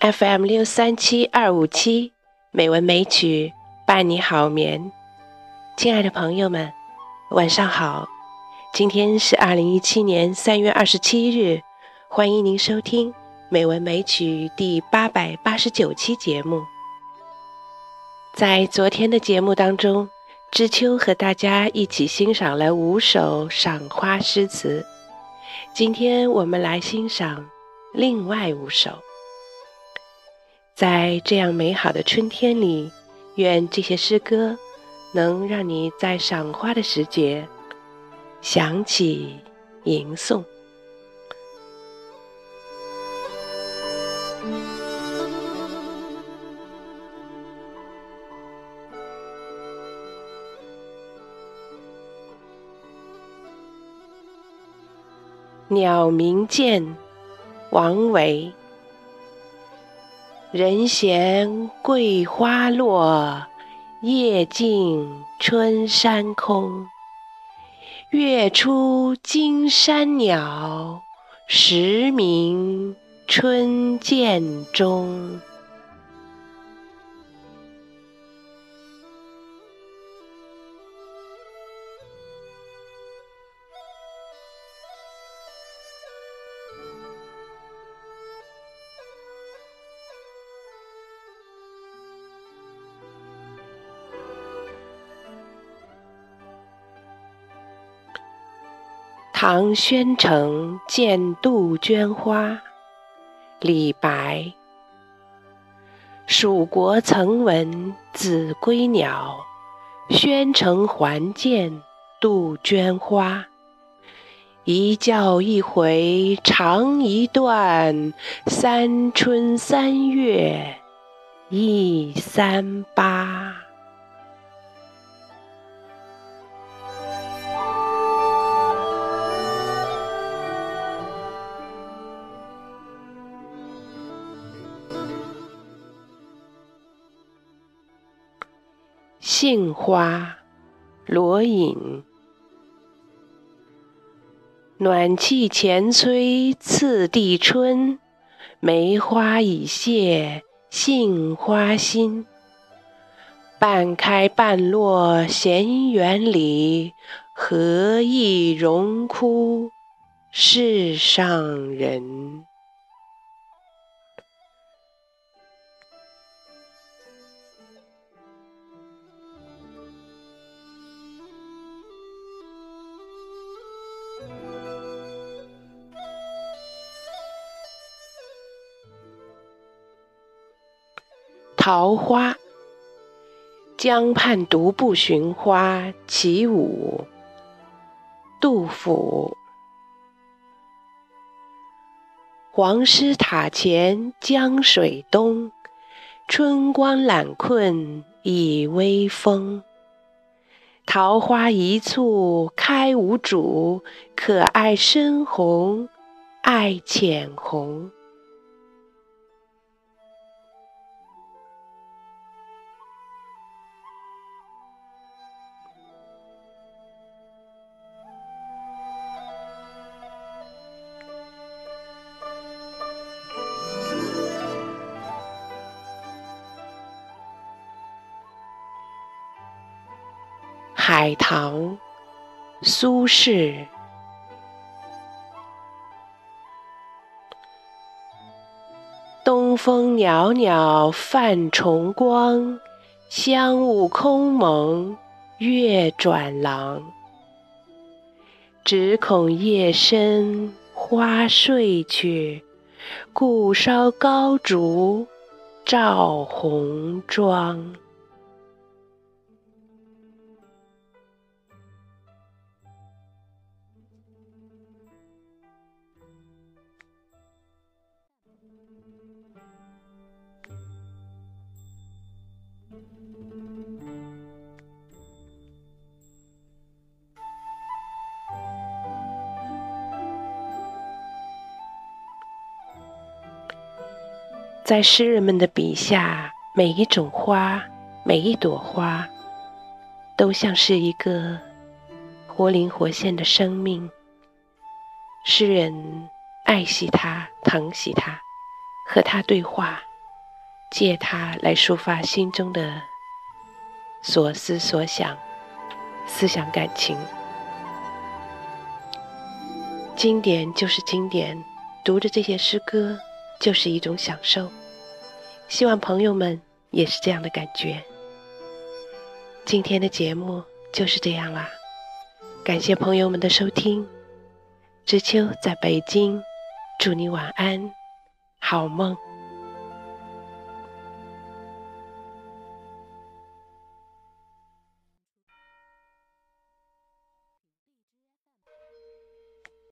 FM 六三七二五七美文美曲伴你好眠，亲爱的朋友们，晚上好。今天是二零一七年三月二十七日，欢迎您收听美文美曲第八百八十九期节目。在昨天的节目当中，知秋和大家一起欣赏了五首赏花诗词。今天我们来欣赏另外五首。在这样美好的春天里，愿这些诗歌能让你在赏花的时节想起吟诵。鸟鸣涧，王维。人闲桂花落，夜静春山空。月出惊山鸟，时鸣春涧中。唐宣城见杜鹃花，李白。蜀国曾闻子规鸟，宣城还见杜鹃花。一叫一回长一段，三春三月忆三八。杏花，罗隐。暖气前催次第春，梅花已谢杏花心。半开半落闲园里，何意荣枯世上人。桃花，江畔独步寻花起舞。杜甫。黄师塔前江水东，春光懒困倚微风。桃花一簇开无主，可爱深红爱浅红。海棠，苏轼。东风袅袅泛崇光，香雾空蒙月转廊。只恐夜深花睡去，故烧高烛照红妆。在诗人们的笔下，每一种花，每一朵花，都像是一个活灵活现的生命。诗人爱惜它，疼惜它，和它对话。借它来抒发心中的所思所想、思想感情。经典就是经典，读着这些诗歌就是一种享受。希望朋友们也是这样的感觉。今天的节目就是这样啦，感谢朋友们的收听。知秋在北京，祝你晚安，好梦。